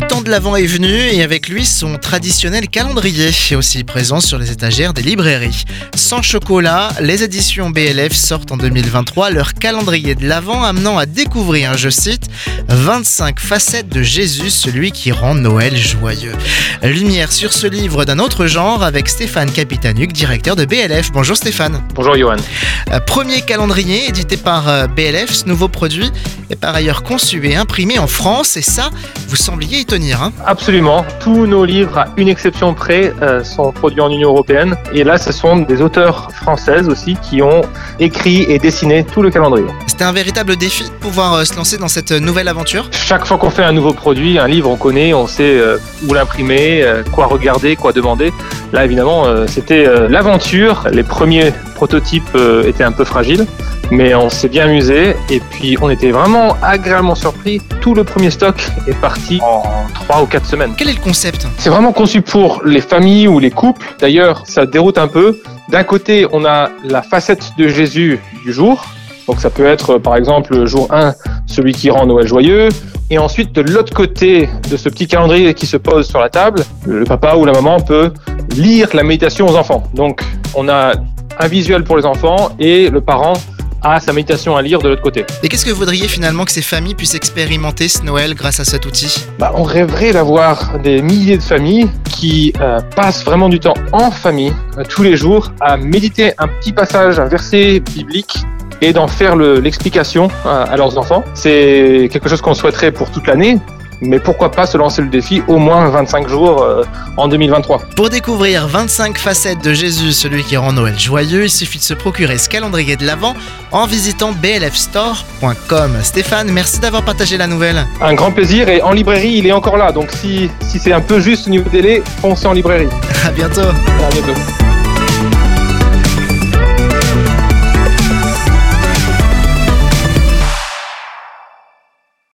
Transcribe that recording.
de l'Avent est venu et avec lui son traditionnel calendrier, aussi présent sur les étagères des librairies. Sans chocolat, les éditions BLF sortent en 2023 leur calendrier de l'Avent amenant à découvrir, je cite, 25 facettes de Jésus, celui qui rend Noël joyeux. Lumière sur ce livre d'un autre genre avec Stéphane Capitanuc, directeur de BLF. Bonjour Stéphane. Bonjour Johan. Euh, Premier calendrier édité par euh, BLF, ce nouveau produit est par ailleurs conçu et imprimé en France et ça, vous sembliez y tenir. Hein Absolument. Tous nos livres, à une exception près, euh, sont produits en Union européenne. Et là, ce sont des auteurs françaises aussi qui ont écrit et dessiné tout le calendrier. C'était un véritable défi de pouvoir euh, se lancer dans cette nouvelle aventure. Chaque fois qu'on fait un nouveau produit, un livre, on connaît, on sait euh, où l'imprimer, euh, quoi regarder, quoi demander. Là, évidemment, euh, c'était euh, l'aventure. Les premiers prototypes euh, étaient un peu fragiles, mais on s'est bien amusé. Et puis, on était vraiment agréablement surpris. Tout le premier stock est parti en 3 ou 4 semaines. Quel est le concept C'est vraiment conçu pour les familles ou les couples. D'ailleurs, ça déroute un peu. D'un côté, on a la facette de Jésus du jour. Donc ça peut être par exemple le jour 1, celui qui rend Noël joyeux. Et ensuite, de l'autre côté de ce petit calendrier qui se pose sur la table, le papa ou la maman peut lire la méditation aux enfants. Donc on a un visuel pour les enfants et le parent a sa méditation à lire de l'autre côté. Et qu'est-ce que vous voudriez finalement que ces familles puissent expérimenter ce Noël grâce à cet outil? Bah, on rêverait d'avoir des milliers de familles qui euh, passent vraiment du temps en famille euh, tous les jours à méditer un petit passage, un verset biblique et d'en faire le- l'explication euh, à leurs enfants. C'est quelque chose qu'on souhaiterait pour toute l'année, mais pourquoi pas se lancer le défi au moins 25 jours euh, en 2023. Pour découvrir 25 facettes de Jésus, celui qui rend Noël joyeux, il suffit de se procurer ce calendrier de l'Avent en visitant blfstore.com. Stéphane, merci d'avoir partagé la nouvelle. Un grand plaisir et en librairie il est encore là, donc si, si c'est un peu juste au niveau délai, foncez en librairie. À bientôt. À bientôt.